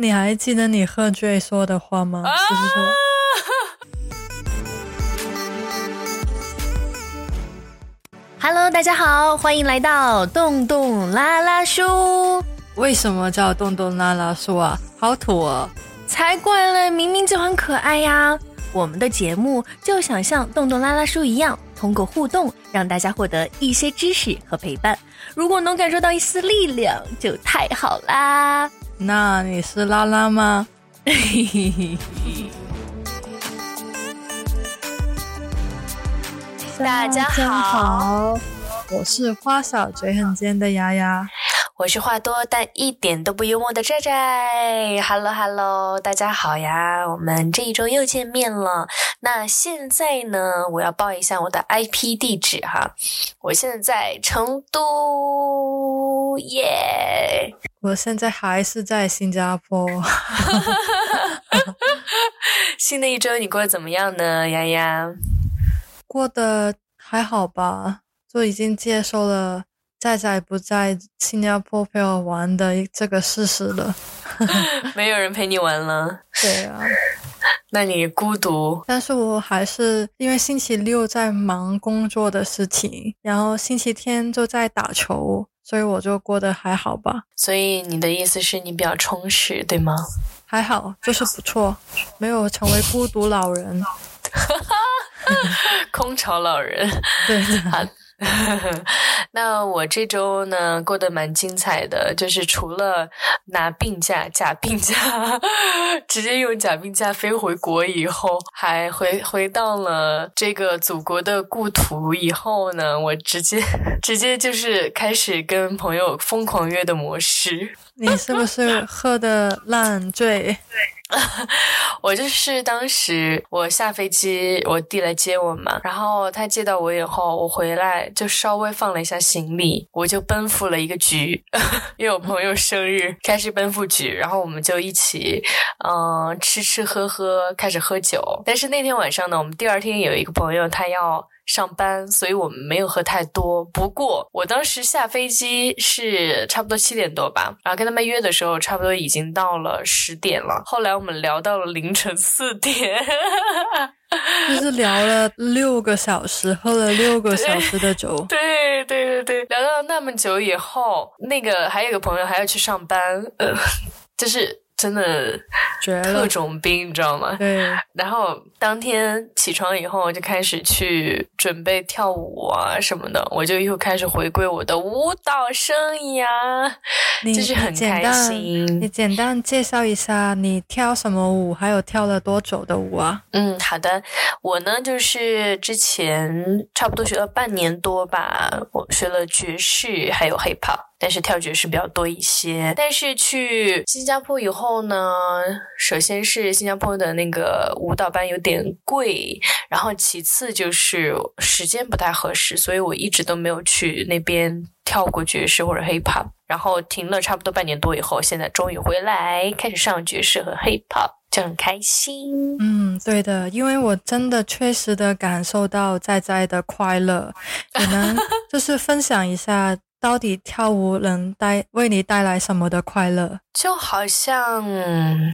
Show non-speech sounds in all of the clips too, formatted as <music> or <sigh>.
你还记得你喝醉说的话吗？就是说。Hello，大家好，欢迎来到洞洞拉拉书。为什么叫洞洞拉拉书啊？好土哦！才怪嘞，明明就很可爱呀。我们的节目就想像洞洞拉拉书一样，通过互动让大家获得一些知识和陪伴。如果能感受到一丝力量，就太好啦。那你是拉拉吗？<laughs> 大家好，我是花小嘴很尖的丫丫，我是话多但一点都不幽默的寨寨。Hello Hello，大家好呀，我们这一周又见面了。那现在呢，我要报一下我的 IP 地址哈，我现在在成都耶。我现在还是在新加坡。<laughs> 新的一周你过得怎么样呢，洋洋？过得还好吧，就已经接受了在在不在新加坡陪我玩的这个事实了。<laughs> 没有人陪你玩了。对啊，<laughs> 那你孤独。但是我还是因为星期六在忙工作的事情，然后星期天就在打球，所以我就过得还好吧。所以你的意思是你比较充实，对吗？还好，就是不错，没有成为孤独老人。<laughs> 空巢老人，<laughs> 对，好。<laughs> 那我这周呢过得蛮精彩的，就是除了拿病假、假病假，<laughs> 直接用假病假飞回国以后，还回回到了这个祖国的故土以后呢，我直接 <laughs> 直接就是开始跟朋友疯狂约的模式。你是不是喝的烂醉？对 <laughs> 我就是当时我下飞机，我弟来接我嘛，然后他接到我以后，我回来就稍微放了一下行李，我就奔赴了一个局，<laughs> 因为我朋友生日，开始奔赴局，然后我们就一起，嗯，吃吃喝喝，开始喝酒。但是那天晚上呢，我们第二天有一个朋友他要。上班，所以我们没有喝太多。不过我当时下飞机是差不多七点多吧，然后跟他们约的时候，差不多已经到了十点了。后来我们聊到了凌晨四点，<laughs> 就是聊了六个小时，喝了六个小时的酒。对对对对，聊到那么久以后，那个还有个朋友还要去上班，呃，就是。真的特种兵，你知道吗？对。然后当天起床以后，我就开始去准备跳舞啊什么的，我就又开始回归我的舞蹈生涯，就是很开心。你简单介绍一下你跳什么舞，还有跳了多久的舞啊？嗯，好的。我呢，就是之前差不多学了半年多吧，我学了爵士，还有 hip hop。但是跳爵士比较多一些。但是去新加坡以后呢，首先是新加坡的那个舞蹈班有点贵，然后其次就是时间不太合适，所以我一直都没有去那边跳过爵士或者 hip hop。然后停了差不多半年多以后，现在终于回来开始上爵士和 hip hop，就很开心。嗯，对的，因为我真的确实的感受到在在的快乐，可能 <laughs> 就是分享一下。到底跳舞能带为你带来什么的快乐？就好像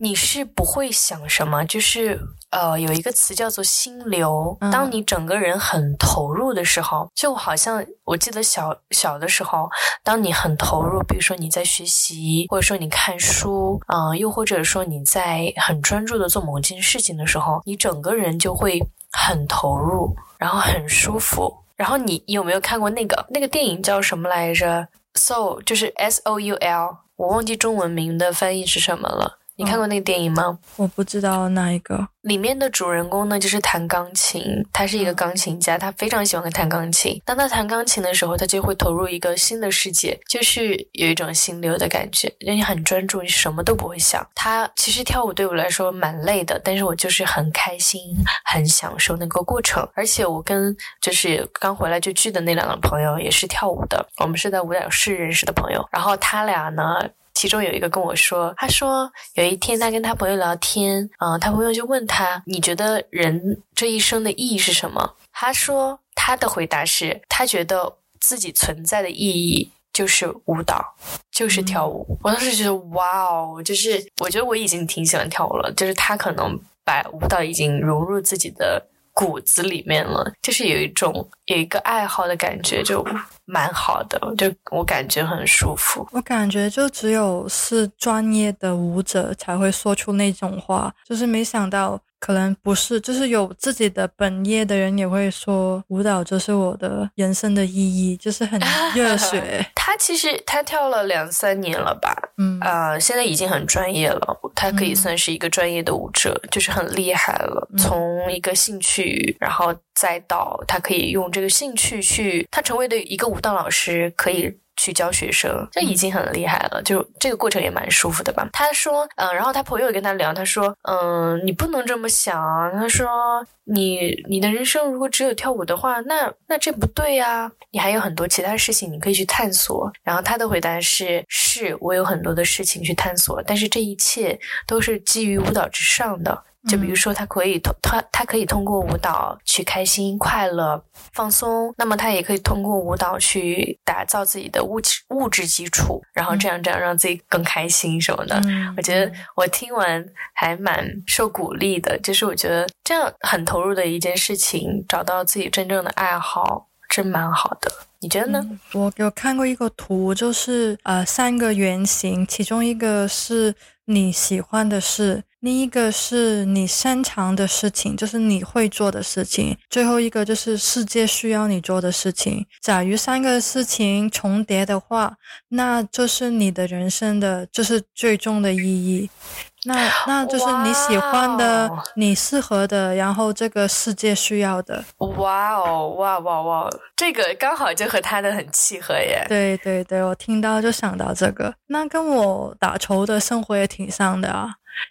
你是不会想什么，就是呃，有一个词叫做心流。当你整个人很投入的时候，就好像我记得小小的时候，当你很投入，比如说你在学习，或者说你看书，嗯，又或者说你在很专注的做某件事情的时候，你整个人就会很投入，然后很舒服。然后你有没有看过那个那个电影叫什么来着？Soul 就是 S O U L，我忘记中文名的翻译是什么了。你看过那个电影吗？我不知道哪一个。里面的主人公呢，就是弹钢琴，他是一个钢琴家，他非常喜欢弹钢琴。当他弹钢琴的时候，他就会投入一个新的世界，就是有一种心流的感觉，让你很专注，你什么都不会想。他其实跳舞对我来说蛮累的，但是我就是很开心，很享受那个过程。而且我跟就是刚回来就聚的那两个朋友也是跳舞的，我们是在舞蹈室认识的朋友，然后他俩呢。其中有一个跟我说，他说有一天他跟他朋友聊天，嗯，他朋友就问他，你觉得人这一生的意义是什么？他说他的回答是他觉得自己存在的意义就是舞蹈，就是跳舞。我当时觉得哇哦，就是我觉得我已经挺喜欢跳舞了，就是他可能把舞蹈已经融入自己的。骨子里面了，就是有一种有一个爱好的感觉，就蛮好的，就我感觉很舒服。我感觉就只有是专业的舞者才会说出那种话，就是没想到。可能不是，就是有自己的本业的人也会说舞蹈就是我的人生的意义，就是很 <laughs> 热血。他其实他跳了两三年了吧，嗯啊，现在已经很专业了，他可以算是一个专业的舞者，就是很厉害了。从一个兴趣，然后再到他可以用这个兴趣去，他成为的一个舞蹈老师，可以。去教学生，这已经很厉害了。就这个过程也蛮舒服的吧。他说，嗯，然后他朋友也跟他聊，他说，嗯，你不能这么想。他说，你你的人生如果只有跳舞的话，那那这不对呀。你还有很多其他事情你可以去探索。然后他的回答是，是我有很多的事情去探索，但是这一切都是基于舞蹈之上的。就比如说，他可以通他他可以通过舞蹈去开心、快乐、放松。那么他也可以通过舞蹈去打造自己的物质物质基础，然后这样这样让自己更开心什么的。我觉得我听完还蛮受鼓励的，就是我觉得这样很投入的一件事情，找到自己真正的爱好，真蛮好的。你觉得呢？我有看过一个图，就是呃三个圆形，其中一个是你喜欢的是。另一个是你擅长的事情，就是你会做的事情；最后一个就是世界需要你做的事情。假如三个事情重叠的话，那就是你的人生的，就是最终的意义。那那就是你喜欢的，你适合的，然后这个世界需要的。哇哦，哇哇哇！这个刚好就和他的很契合耶。对对对，我听到就想到这个，那跟我打球的生活也挺像的啊。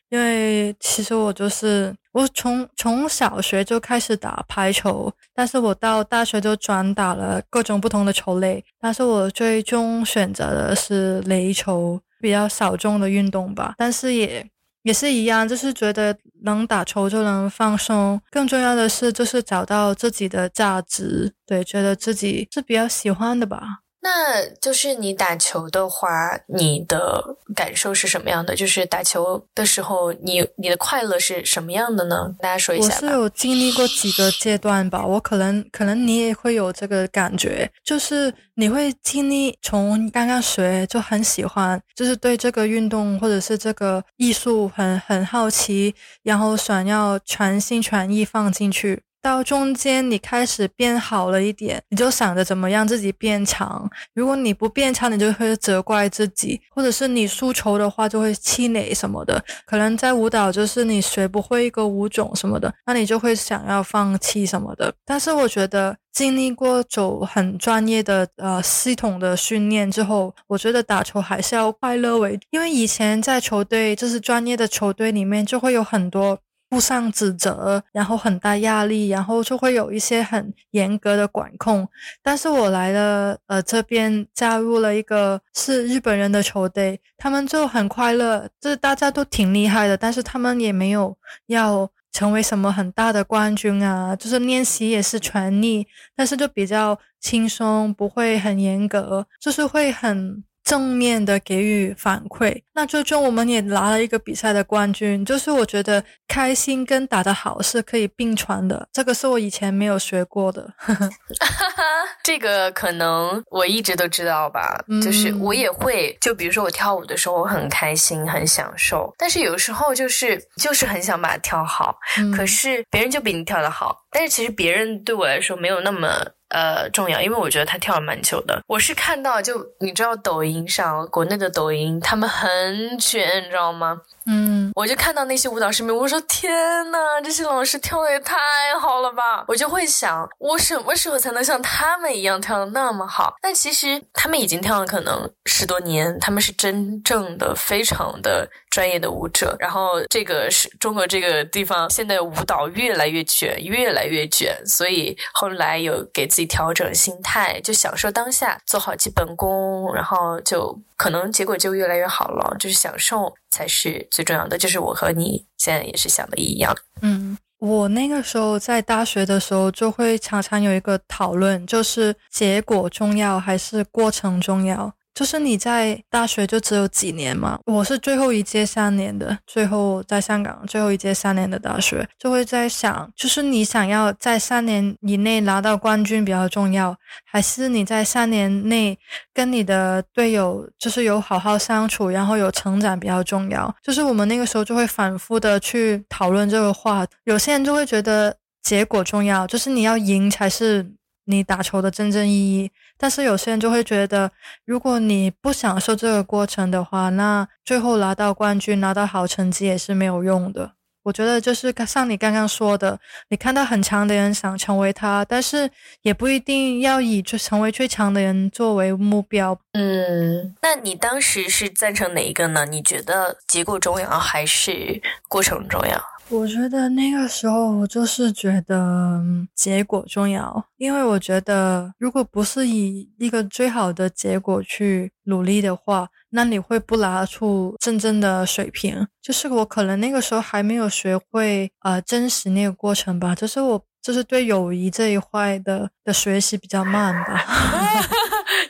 因为其实我就是我从从小学就开始打排球，但是我到大学就转打了各种不同的球类，但是我最终选择的是垒球，比较小众的运动吧。但是也也是一样，就是觉得能打球就能放松，更重要的是就是找到自己的价值，对，觉得自己是比较喜欢的吧。那就是你打球的话，你的感受是什么样的？就是打球的时候，你你的快乐是什么样的呢？大家说一下。我是有经历过几个阶段吧，我可能可能你也会有这个感觉，就是你会经历从刚刚学就很喜欢，就是对这个运动或者是这个艺术很很好奇，然后想要全心全意放进去。到中间，你开始变好了一点，你就想着怎么样自己变强。如果你不变强，你就会责怪自己，或者是你输球的话就会气馁什么的。可能在舞蹈，就是你学不会一个舞种什么的，那你就会想要放弃什么的。但是我觉得经历过走很专业的呃系统的训练之后，我觉得打球还是要快乐为，因为以前在球队就是专业的球队里面就会有很多。互相指责，然后很大压力，然后就会有一些很严格的管控。但是我来了，呃，这边加入了一个是日本人的球队，他们就很快乐，就是大家都挺厉害的，但是他们也没有要成为什么很大的冠军啊，就是练习也是全力，但是就比较轻松，不会很严格，就是会很。正面的给予反馈，那最终我们也拿了一个比赛的冠军。就是我觉得开心跟打得好是可以并传的，这个是我以前没有学过的。<laughs> 这个可能我一直都知道吧，就是我也会，就比如说我跳舞的时候，我很开心，很享受，但是有时候就是就是很想把它跳好，可是别人就比你跳得好，但是其实别人对我来说没有那么。呃，重要，因为我觉得他跳了蛮久的。我是看到，就你知道，抖音上国内的抖音，他们很卷，你知道吗？嗯，我就看到那些舞蹈视频，我说天呐，这些老师跳的也太好了吧！我就会想，我什么时候才能像他们一样跳的那么好？但其实他们已经跳了可能十多年，他们是真正的非常的专业的舞者。然后这个是中国这个地方，现在舞蹈越来越卷，越来越卷，所以后来有给自己调整心态，就享受当下，做好基本功，然后就。可能结果就越来越好了，就是享受才是最重要的。就是我和你现在也是想的一样。嗯。我那个时候在大学的时候，就会常常有一个讨论，就是结果重要还是过程重要。就是你在大学就只有几年嘛，我是最后一届三年的，最后在香港最后一届三年的大学，就会在想，就是你想要在三年以内拿到冠军比较重要，还是你在三年内跟你的队友就是有好好相处，然后有成长比较重要。就是我们那个时候就会反复的去讨论这个话，有些人就会觉得结果重要，就是你要赢才是。你打球的真正意义，但是有些人就会觉得，如果你不享受这个过程的话，那最后拿到冠军、拿到好成绩也是没有用的。我觉得就是像你刚刚说的，你看到很强的人想成为他，但是也不一定要以就成为最强的人作为目标。嗯，那你当时是赞成哪一个呢？你觉得结果重要还是过程重要？我觉得那个时候我就是觉得结果重要，因为我觉得如果不是以一个最好的结果去努力的话，那你会不拿出真正的水平。就是我可能那个时候还没有学会呃珍惜那个过程吧，就是我就是对友谊这一块的的学习比较慢吧。<laughs>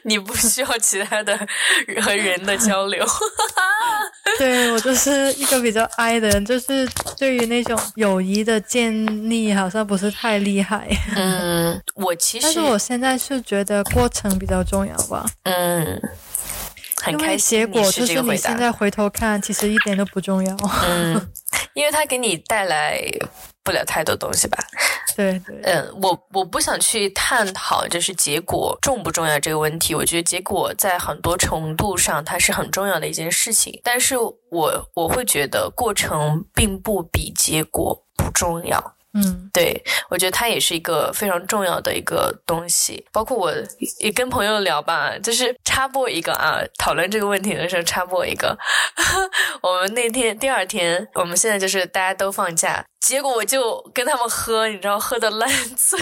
你不需要其他的和人的交流。<laughs> 对我就是一个比较 I 的人，就是对于那种友谊的建立好像不是太厉害。嗯，我其实，但是我现在是觉得过程比较重要吧。嗯，很开心。结果就是你现在回头看，其实一点都不重要。嗯，<laughs> 因为它给你带来不了太多东西吧。对对，嗯，我我不想去探讨就是结果重不重要这个问题。我觉得结果在很多程度上它是很重要的一件事情，但是我我会觉得过程并不比结果不重要。嗯，对，我觉得它也是一个非常重要的一个东西。包括我也跟朋友聊吧，就是插播一个啊，讨论这个问题的时候插播一个。<laughs> 我们那天第二天，我们现在就是大家都放假。结果我就跟他们喝，你知道，喝的烂醉。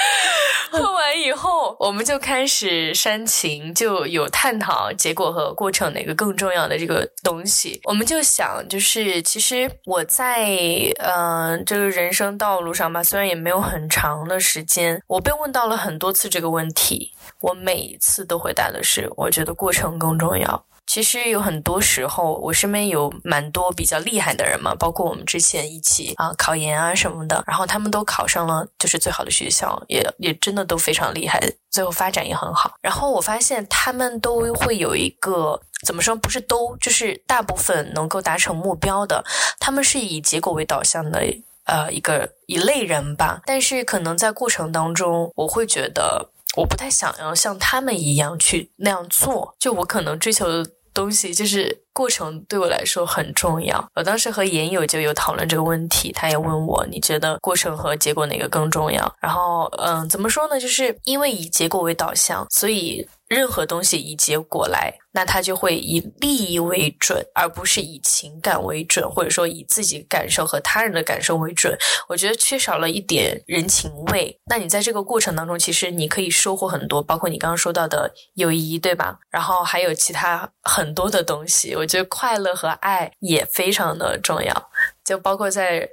<laughs> 喝完以后，我们就开始煽情，就有探讨结果和过程哪个更重要的这个东西。我们就想，就是其实我在呃这个人生道路上吧，虽然也没有很长的时间，我被问到了很多次这个问题，我每一次都回答的是，我觉得过程更重要。其实有很多时候，我身边有蛮多比较厉害的人嘛，包括我们之前一起啊考研啊什么的，然后他们都考上了就是最好的学校，也也真的都非常厉害，最后发展也很好。然后我发现他们都会有一个怎么说，不是都，就是大部分能够达成目标的，他们是以结果为导向的呃一个一类人吧。但是可能在过程当中，我会觉得我不太想要像他们一样去那样做，就我可能追求。东西就是过程对我来说很重要。我当时和研友就有讨论这个问题，他也问我，你觉得过程和结果哪个更重要？然后，嗯，怎么说呢？就是因为以结果为导向，所以。任何东西以结果来，那他就会以利益为准，而不是以情感为准，或者说以自己感受和他人的感受为准。我觉得缺少了一点人情味。那你在这个过程当中，其实你可以收获很多，包括你刚刚说到的友谊，对吧？然后还有其他很多的东西。我觉得快乐和爱也非常的重要。就包括在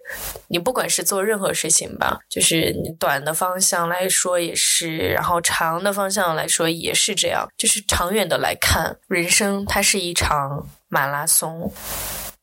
你不管是做任何事情吧，就是你短的方向来说也是，然后长的方向来说也是这样。就是长远的来看，人生它是一场马拉松，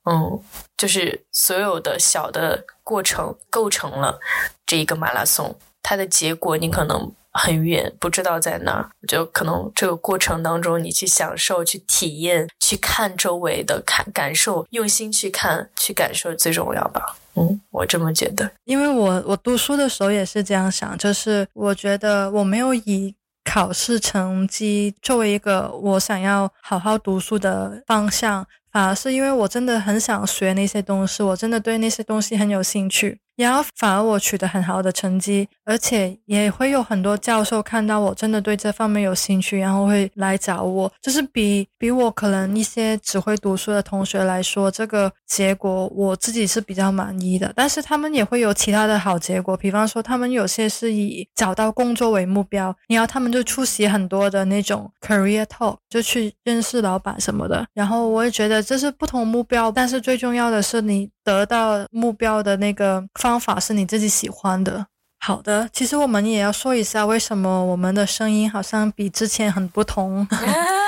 嗯，就是所有的小的过程构成了这一个马拉松，它的结果你可能。很远，不知道在哪儿，就可能这个过程当中，你去享受、去体验、去看周围的看感受，用心去看、去感受最重要吧。嗯，我这么觉得，因为我我读书的时候也是这样想，就是我觉得我没有以考试成绩作为一个我想要好好读书的方向，反而是因为我真的很想学那些东西，我真的对那些东西很有兴趣。然后反而我取得很好的成绩，而且也会有很多教授看到我真的对这方面有兴趣，然后会来找我。就是比比我可能一些只会读书的同学来说，这个结果我自己是比较满意的。但是他们也会有其他的好结果，比方说他们有些是以找到工作为目标，然后他们就出席很多的那种 career talk，就去认识老板什么的。然后我也觉得这是不同目标，但是最重要的是你得到目标的那个方法是你自己喜欢的。好的，其实我们也要说一下，为什么我们的声音好像比之前很不同。<laughs>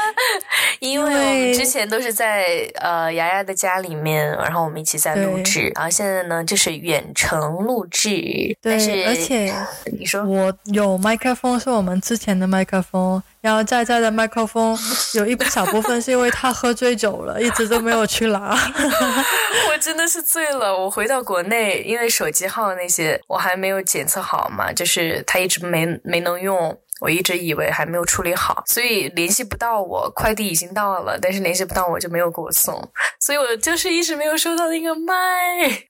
因为我们之前都是在呃牙牙的家里面，然后我们一起在录制，然后现在呢就是远程录制。对，而且你说我有麦克风是我们之前的麦克风，然后在在的麦克风 <laughs> 有一小部分是因为他喝醉酒了，一直都没有去拿。<laughs> <laughs> 我真的是醉了，我回到国内，因为手机号那些我还没有检测好嘛，就是他一直没没能用。我一直以为还没有处理好，所以联系不到我。快递已经到了，但是联系不到我就没有给我送，所以我就是一直没有收到那个麦。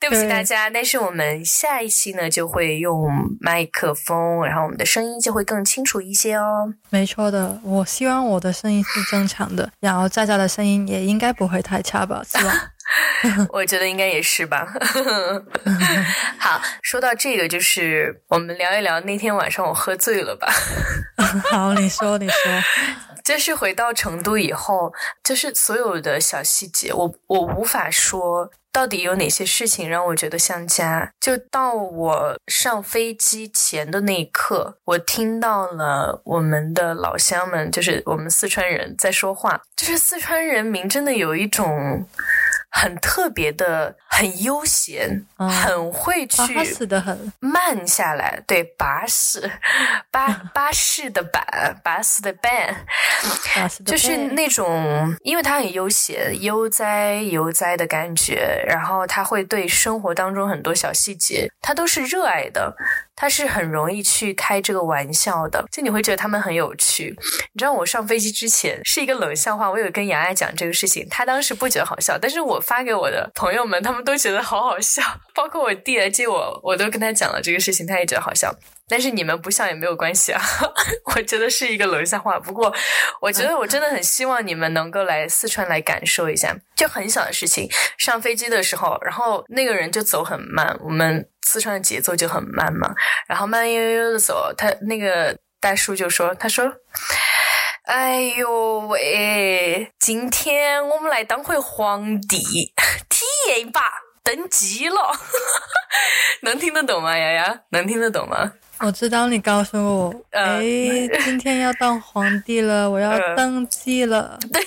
对不起大家，但是我们下一期呢就会用麦克风，然后我们的声音就会更清楚一些哦。没错的，我希望我的声音是正常的，然后佳佳的声音也应该不会太差吧？希望。<laughs> <laughs> 我觉得应该也是吧。<laughs> 好，说到这个，就是我们聊一聊那天晚上我喝醉了吧。<laughs> 好，你说，你说。就是回到成都以后，就是所有的小细节，我我无法说到底有哪些事情让我觉得像家。就到我上飞机前的那一刻，我听到了我们的老乡们，就是我们四川人在说话。就是四川人民真的有一种。很特别的，很悠闲，很会去慢下来。对，巴适，巴巴适的板，巴适的板，就是那种，因为他很悠闲、悠哉悠哉的感觉。然后他会对生活当中很多小细节，他都是热爱的。他是很容易去开这个玩笑的，就你会觉得他们很有趣。你知道我上飞机之前是一个冷笑话，我有跟杨爱讲这个事情，他当时不觉得好笑，但是我发给我的朋友们，他们都觉得好好笑，包括我弟来接我，我都跟他讲了这个事情，他也觉得好笑。但是你们不笑也没有关系啊，<laughs> 我觉得是一个冷笑话。不过我觉得我真的很希望你们能够来四川来感受一下，就很小的事情。上飞机的时候，然后那个人就走很慢，我们。四川的节奏就很慢嘛，然后慢悠悠的走，他那个大叔就说：“他说，哎呦喂，今天我们来当回皇帝，体验一把登基了，<laughs> 能听得懂吗？丫丫，能听得懂吗？”我知道你告诉我，哎，<laughs> 今天要当皇帝了，我要登基了。对，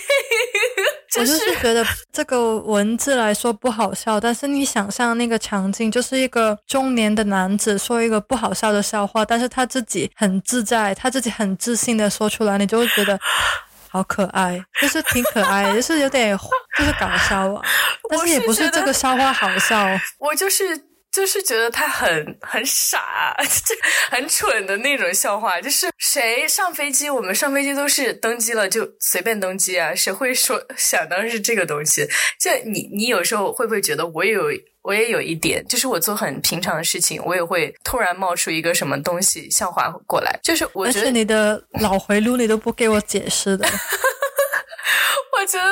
我就是觉得这个文字来说不好笑，但是你想象那个场景，就是一个中年的男子说一个不好笑的笑话，但是他自己很自在，他自己很自信的说出来，你就会觉得 <laughs> 好可爱，就是挺可爱，就是有点就是搞笑啊，<laughs> 但是也不是这个笑话好笑，我就是。就是觉得他很很傻，<laughs> 就很蠢的那种笑话。就是谁上飞机，我们上飞机都是登机了就随便登机啊，谁会说想当是这个东西？就你你有时候会不会觉得我有我也有一点，就是我做很平常的事情，我也会突然冒出一个什么东西笑话过来。就是我觉得你的脑回路你都不给我解释的。<laughs> <laughs> 我觉得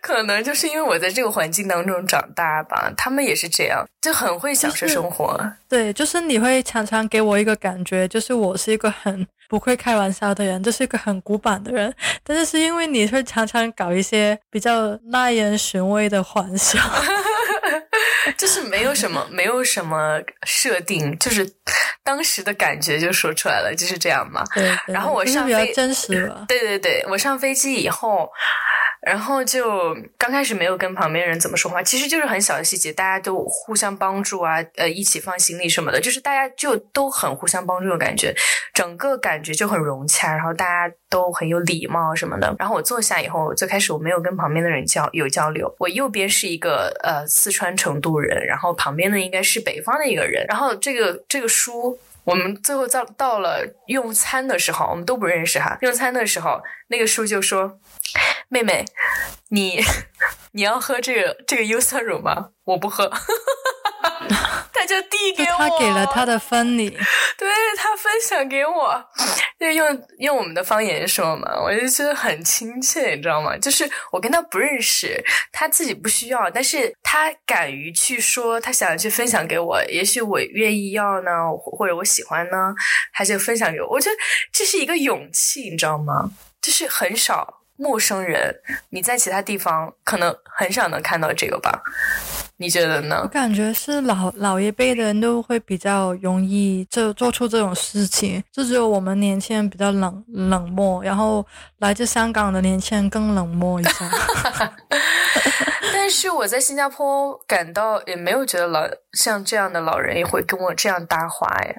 可能就是因为我在这个环境当中长大吧，他们也是这样，就很会享受生活。对，就是你会常常给我一个感觉，就是我是一个很不会开玩笑的人，就是一个很古板的人。但是是因为你会常常搞一些比较耐人寻味的玩笑，<laughs> 就是没有什么，没有什么设定，就是当时的感觉就说出来了，就是这样嘛。对，然后我上飞真实了。对对对，我上飞机以后。然后就刚开始没有跟旁边人怎么说话，其实就是很小的细节，大家都互相帮助啊，呃，一起放行李什么的，就是大家就都很互相帮助的感觉，整个感觉就很融洽，然后大家都很有礼貌什么的。然后我坐下以后，最开始我没有跟旁边的人交有交流，我右边是一个呃四川成都人，然后旁边的应该是北方的一个人，然后这个这个书。我们最后到到了用餐的时候，我们都不认识哈。用餐的时候，那个叔就说：“妹妹，你你要喝这个这个优酸乳吗？我不喝。<laughs> ”他就递 <laughs> 给我，他给了他的分你，<laughs> 对他分享给我，就用用我们的方言说嘛，我就觉得很亲切，你知道吗？就是我跟他不认识，他自己不需要，但是他敢于去说，他想要去分享给我，也许我愿意要呢，或者我喜欢呢，他就分享给我。我觉得这是一个勇气，你知道吗？就是很少陌生人，你在其他地方可能很少能看到这个吧。你觉得呢？我感觉是老老一辈的人都会比较容易就做出这种事情，就只有我们年轻人比较冷冷漠，然后来自香港的年轻人更冷漠一下。<laughs> 但是我在新加坡感到也没有觉得老像这样的老人也会跟我这样搭话呀。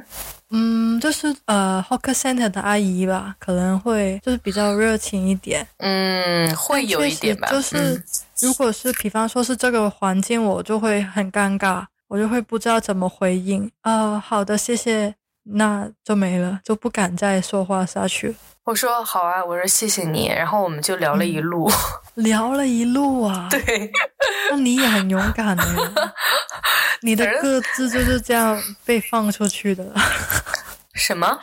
嗯，就是呃，hawker center 的阿姨吧，可能会就是比较热情一点。嗯，会有一点吧。就是如果是比方说是这个环境，我就会很尴尬，我就会不知道怎么回应。啊，好的，谢谢，那就没了，就不敢再说话下去。我说好啊，我说谢谢你，然后我们就聊了一路，<laughs> 聊了一路啊。<laughs> 对，那你也很勇敢的，<laughs> 你的个子就是这样被放出去的。什么？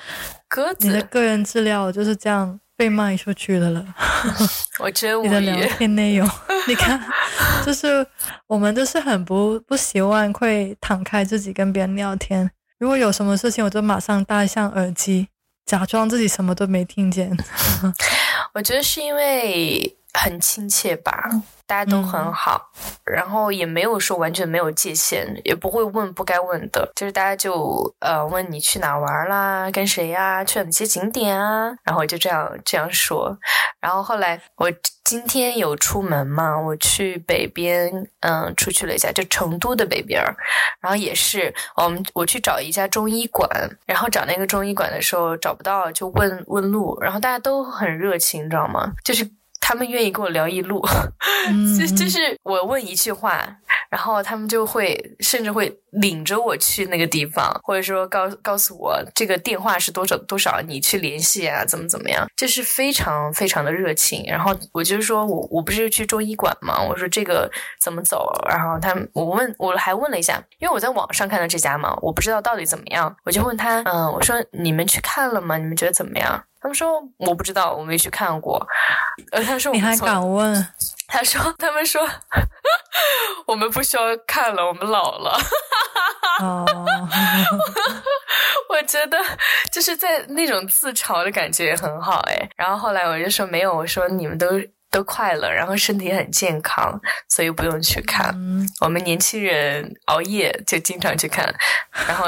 鸽子？你的个人资料就是这样被卖出去的了。我真无语。你的聊天内容，你看，就是我们都是很不不习惯会敞开自己跟别人聊天。如果有什么事情，我就马上戴上耳机。假装自己什么都没听见，<laughs> 我觉得是因为很亲切吧，大家都很好，然后也没有说完全没有界限，也不会问不该问的，就是大家就呃问你去哪玩啦，跟谁呀，去哪些景点啊，然后就这样这样说，然后后来我。今天有出门嘛？我去北边，嗯，出去了一下，就成都的北边儿。然后也是，我们我去找一家中医馆，然后找那个中医馆的时候找不到，就问问路。然后大家都很热情，你知道吗？就是他们愿意跟我聊一路，<laughs> 就就是我问一句话。然后他们就会甚至会领着我去那个地方，或者说告告诉我这个电话是多少多少，你去联系啊，怎么怎么样，就是非常非常的热情。然后我就说我我不是去中医馆吗？我说这个怎么走？然后他们我问我还问了一下，因为我在网上看到这家嘛，我不知道到底怎么样，我就问他，嗯，我说你们去看了吗？你们觉得怎么样？他们说我不知道，我没去看过。呃，他说你还敢问？他说他们说我们不需要看了，我们老了。哦，我觉得就是在那种自嘲的感觉也很好哎。然后后来我就说没有，我说你们都。都快乐，然后身体很健康，所以不用去看。我们年轻人熬夜就经常去看，然后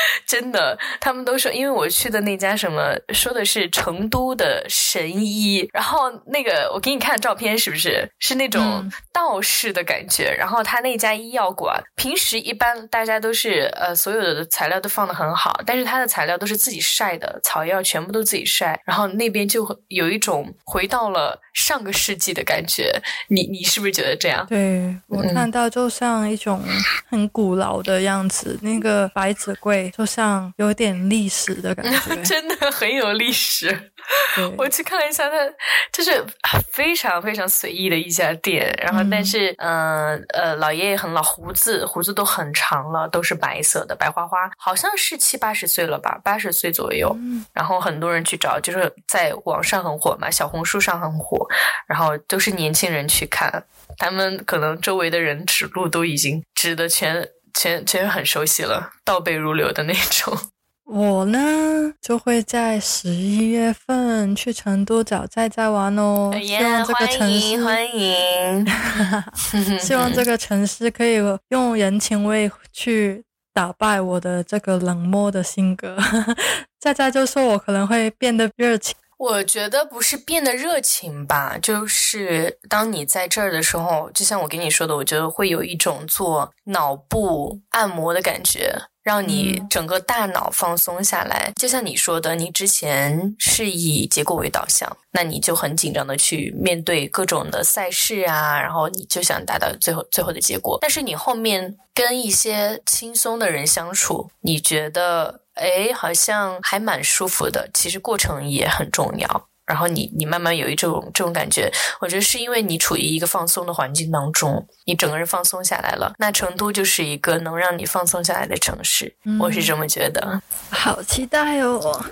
<laughs> 真的，他们都说，因为我去的那家什么，说的是成都的神医，然后那个我给你看照片，是不是是那种道士的感觉？然后他那家医药馆，平时一般大家都是呃，所有的材料都放的很好，但是他的材料都是自己晒的，草药全部都自己晒，然后那边就有一种回到了。上个世纪的感觉，你你是不是觉得这样？对我看到就像一种很古老的样子，那个白纸柜就像有点历史的感觉，<laughs> 真的很有历史。<laughs> 我去看了一下，它就是非常非常随意的一家店，然后但是嗯呃，老爷爷很老，胡子胡子都很长了，都是白色的，白花花，好像是七八十岁了吧，八十岁左右。然后很多人去找，就是在网上很火嘛，小红书上很火。然后都是年轻人去看，他们可能周围的人指路都已经指的全全全很熟悉了，倒背如流的那种。我呢就会在十一月份去成都找在在玩哦，希望这个城市欢迎，<laughs> 希望这个城市可以用人情味去打败我的这个冷漠的性格。<laughs> 在在就说我可能会变得热情。我觉得不是变得热情吧，就是当你在这儿的时候，就像我跟你说的，我觉得会有一种做脑部按摩的感觉，让你整个大脑放松下来。就像你说的，你之前是以结果为导向，那你就很紧张的去面对各种的赛事啊，然后你就想达到最后最后的结果。但是你后面跟一些轻松的人相处，你觉得？哎，好像还蛮舒服的。其实过程也很重要。然后你你慢慢有一种这种感觉，我觉得是因为你处于一个放松的环境当中，你整个人放松下来了。那成都就是一个能让你放松下来的城市，我是这么觉得。好期待哦！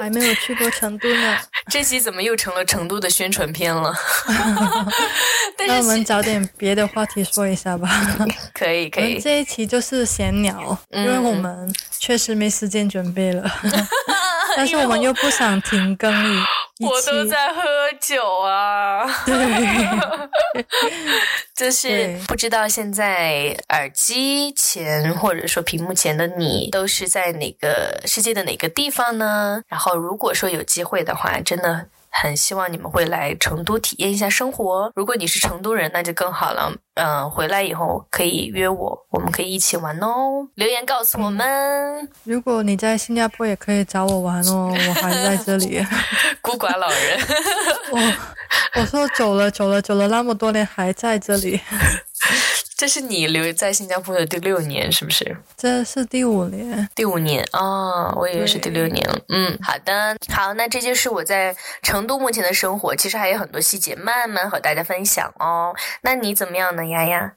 还没有去过成都呢。<laughs> 这期怎么又成了成都的宣传片了？<laughs> 那我们找点别的话题说一下吧。<laughs> 可以可以。这一期就是闲聊，因为我们确实没时间准备了。但是我们又不想停更一，我都在喝酒啊。对，<laughs> 就是不知道现在耳机前或者说屏幕前的你都是在哪个世界的哪个地方呢？然后如果说有机会的话，真的。很希望你们会来成都体验一下生活。如果你是成都人，那就更好了。嗯，回来以后可以约我，我们可以一起玩哦。留言告诉我们。如果你在新加坡，也可以找我玩哦，我还在这里。<laughs> 孤寡老人。<laughs> 我我说走了走了走了那么多年，还在这里。这是你留在新加坡的第六年，是不是？这是第五年，第五年啊，我以为是第六年了。嗯，好的，好，那这就是我在成都目前的生活，其实还有很多细节慢慢和大家分享哦。那你怎么样呢，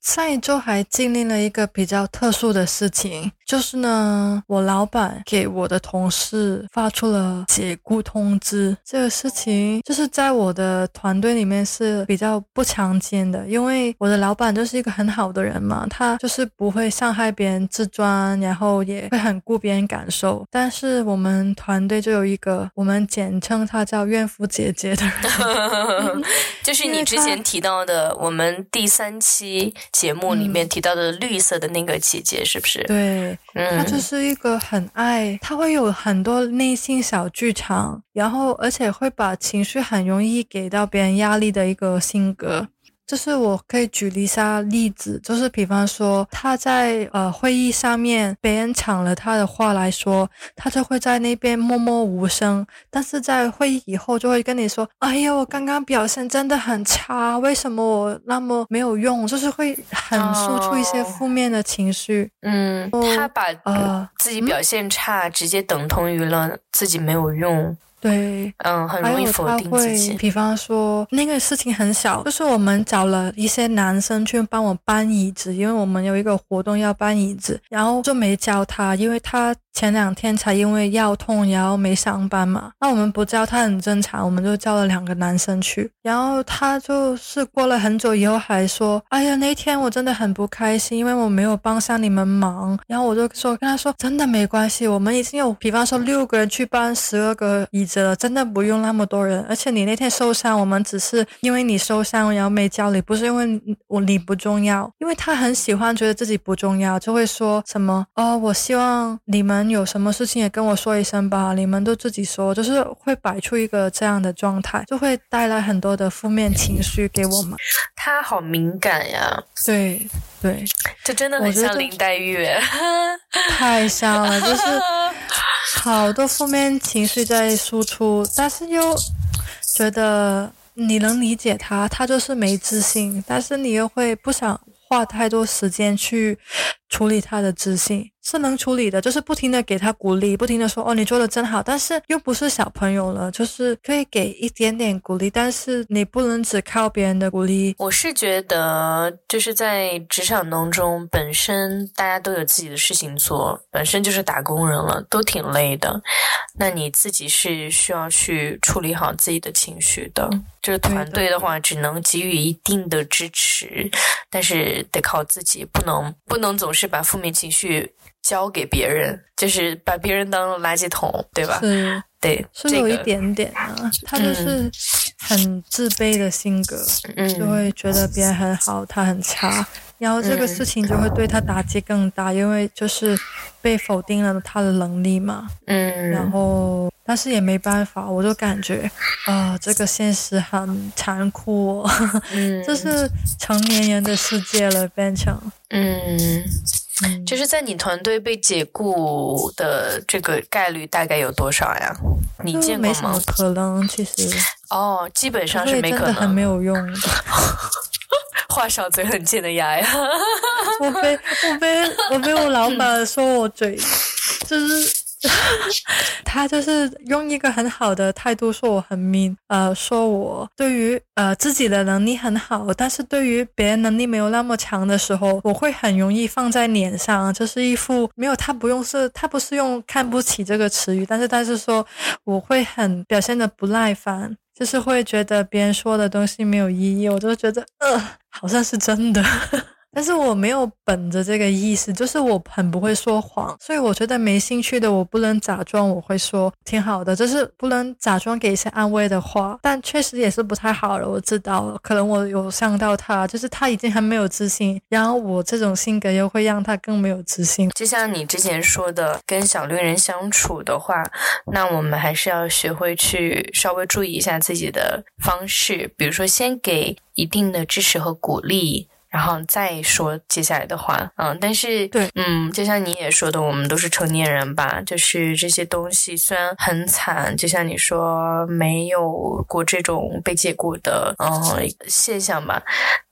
上一周还经历了一个比较特殊的事情，就是呢，我老板给我的同事发出了解雇通知。这个事情就是在我的团队里面是比较不常见的，因为我的老板就是一个很好。的人嘛，他就是不会伤害别人自尊，然后也会很顾别人感受。但是我们团队就有一个，我们简称他叫怨妇姐姐的人，<laughs> 就是你之前提到的，我们第三期节目里面提到的绿色的那个姐姐，是不是？对，她就是一个很爱，他会有很多内心小剧场，然后而且会把情绪很容易给到别人压力的一个性格。就是我可以举一下例子，就是比方说他在呃会议上面，别人抢了他的话来说，他就会在那边默默无声，但是在会议以后就会跟你说：“哎呀，我刚刚表现真的很差，为什么我那么没有用？”就是会很输出一些负面的情绪。嗯，他把呃自己表现差直接等同于了自己没有用。对，嗯，很容易否定自己。比方说，那个事情很小，就是我们找了一些男生去帮我搬椅子，因为我们有一个活动要搬椅子，然后就没教他，因为他。前两天才因为腰痛，然后没上班嘛。那我们不叫他很正常，我们就叫了两个男生去。然后他就是过了很久以后还说：“哎呀，那天我真的很不开心，因为我没有帮上你们忙。”然后我就说跟他说：“真的没关系，我们已经有，比方说六个人去搬十二个椅子了，真的不用那么多人。而且你那天受伤，我们只是因为你受伤，然后没叫你，不是因为我你不重要。因为他很喜欢觉得自己不重要，就会说什么哦，我希望你们。”有什么事情也跟我说一声吧，你们都自己说，就是会摆出一个这样的状态，就会带来很多的负面情绪给我们。他好敏感呀，对对，这真的很像林黛玉，太像了，就是好多负面情绪在输出，但是又觉得你能理解他，他就是没自信，但是你又会不想花太多时间去处理他的自信。是能处理的，就是不停的给他鼓励，不停的说哦，你做的真好，但是又不是小朋友了，就是可以给一点点鼓励，但是你不能只靠别人的鼓励。我是觉得，就是在职场当中，本身大家都有自己的事情做，本身就是打工人了，都挺累的。那你自己是需要去处理好自己的情绪的。就是团队的话，只能给予一定的支持，但是得靠自己，不能不能总是把负面情绪。交给别人，就是把别人当垃圾桶，对吧？是，对，是有一点点啊。他就是很自卑的性格，就会觉得别人很好，他很差，然后这个事情就会对他打击更大，因为就是被否定了他的能力嘛。嗯，然后但是也没办法，我就感觉啊，这个现实很残酷，<laughs> 这是成年人的世界了，变成嗯。就是在你团队被解雇的这个概率大概有多少呀？你见过吗？可能其实哦，基本上是没可能，很没有用。<laughs> 话少嘴很贱的丫呀！<laughs> 我被我被我被我老板说我嘴就是。<laughs> 他就是用一个很好的态度说我很 mean，呃，说我对于呃自己的能力很好，但是对于别人能力没有那么强的时候，我会很容易放在脸上，就是一副没有他不用是，他不是用看不起这个词语，但是但是说我会很表现的不耐烦，就是会觉得别人说的东西没有意义，我就觉得呃好像是真的。但是我没有本着这个意思，就是我很不会说谎，所以我觉得没兴趣的我不能假装我会说挺好的，就是不能假装给一些安慰的话，但确实也是不太好了。我知道，可能我有伤到他，就是他已经很没有自信，然后我这种性格又会让他更没有自信。就像你之前说的，跟小绿人相处的话，那我们还是要学会去稍微注意一下自己的方式，比如说先给一定的支持和鼓励。然后再说接下来的话，嗯，但是对，嗯，就像你也说的，我们都是成年人吧，就是这些东西虽然很惨，就像你说没有过这种被解雇的嗯现象吧，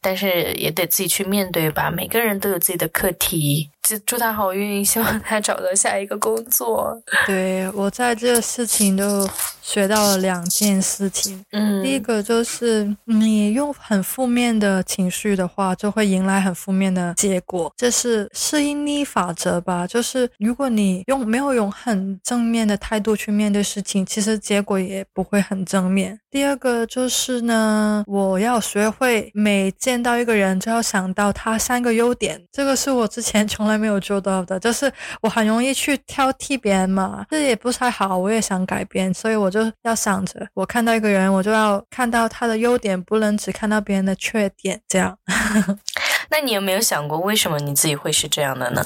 但是也得自己去面对吧。每个人都有自己的课题，就祝他好运，希望他找到下一个工作。对我在这个事情都学到了两件事情，嗯，第一个就是你用很负面的情绪的话，就会迎来很负面的结果，这是适应力法则吧？就是如果你用没有用很正面的态度去面对事情，其实结果也不会很正面。第二个就是呢，我要学会每见到一个人就要想到他三个优点，这个是我之前 <laughs> 从来没有做到的，就是我很容易去挑剔别人嘛，这也不太好，我也想改变，所以我就要想着，我看到一个人，我就要看到他的优点，不能只看到别人的缺点，这样。<laughs> 那你有没有想过，为什么你自己会是这样的呢？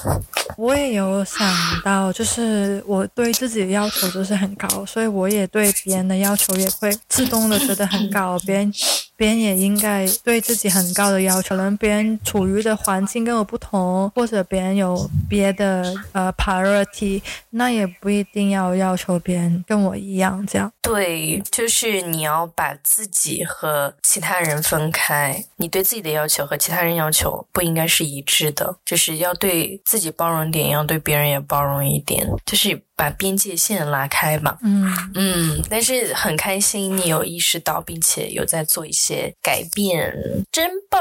我也有想到，就是我对自己的要求就是很高，所以我也对别人的要求也会自动的觉得很高，别人。别人也应该对自己很高的要求，可能别人处于的环境跟我不同，或者别人有别的呃 priority，那也不一定要要求别人跟我一样这样。对，就是你要把自己和其他人分开，你对自己的要求和其他人要求不应该是一致的，就是要对自己包容点，要对别人也包容一点，就是把边界线拉开嘛。嗯嗯，但是很开心你有意识到，并且有在做一些。改变真棒，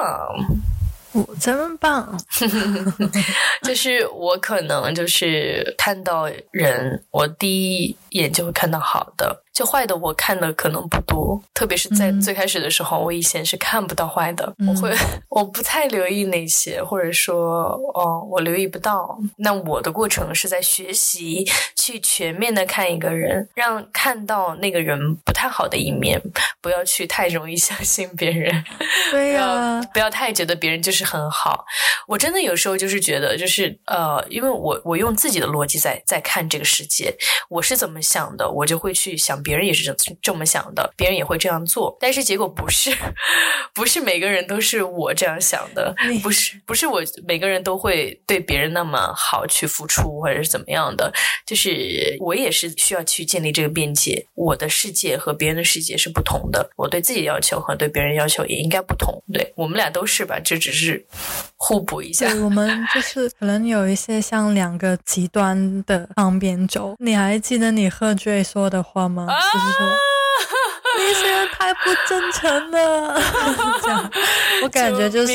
我真棒。<laughs> <laughs> 就是我可能就是看到人，我第一眼就会看到好的。就坏的我看的可能不多，特别是在最开始的时候，我以前是看不到坏的，我会 <laughs> 我不太留意那些，或者说哦，我留意不到。那我的过程是在学习去全面的看一个人，让看到那个人不太好的一面，不要去太容易 <laughs> 相信别人。对呀，不要太觉得别人就是很好。我真的有时候就是觉得，就是呃，因为我我用自己的逻辑在在看这个世界，我是怎么想的，我就会去想。别人也是这这么想的，别人也会这样做，但是结果不是，<laughs> 不是每个人都是我这样想的，不是，不是我每个人都会对别人那么好去付出，或者是怎么样的，就是我也是需要去建立这个边界，我的世界和别人的世界是不同的，我对自己要求和对别人要求也应该不同，对我们俩都是吧，这只是互补一下，我们 <laughs> 就是可能有一些像两个极端的方边走，你还记得你喝醉说的话吗？就是说，那些人太不真诚了。这样，我感觉就是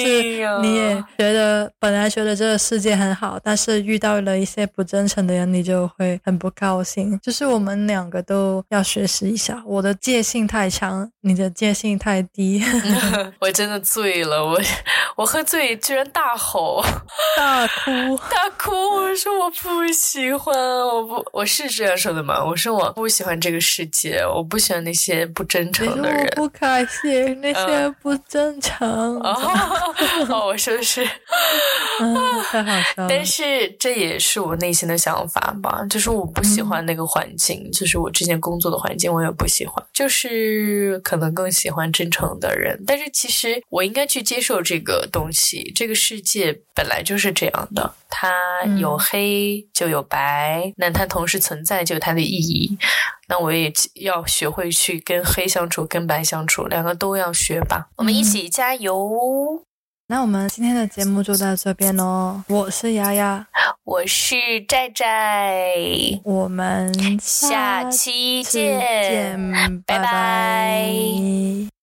你也觉得本来觉得这个世界很好，但是遇到了一些不真诚的人，你就会很不高兴。就是我们两个都要学习一下。我的戒性太强，你的戒性太低。<laughs> 我真的醉了，我我喝醉居然大吼大哭大哭。我说我不喜欢，我不我是这样说的吗？我说我不喜欢这个世界，我不喜欢那些不真诚的人。不开心，那些不正常。哦，<laughs> 我说的是，<laughs> 太好笑了。但是这也是我内心的想法吧，就是我不喜欢那个环境，就是我之前工作的环境，我也不喜欢。就是可能更喜欢真诚的人，但是其实我应该去接受这个东西。这个世界本来就是这样的，它有黑就有白，那它同时存在就有它的意义。那我也要学会去跟黑相处，跟白相处，两个都要学吧。我们一起加油！那我们今天的节目就到这边喽。我是丫丫，我是寨寨，我们下期见，拜拜。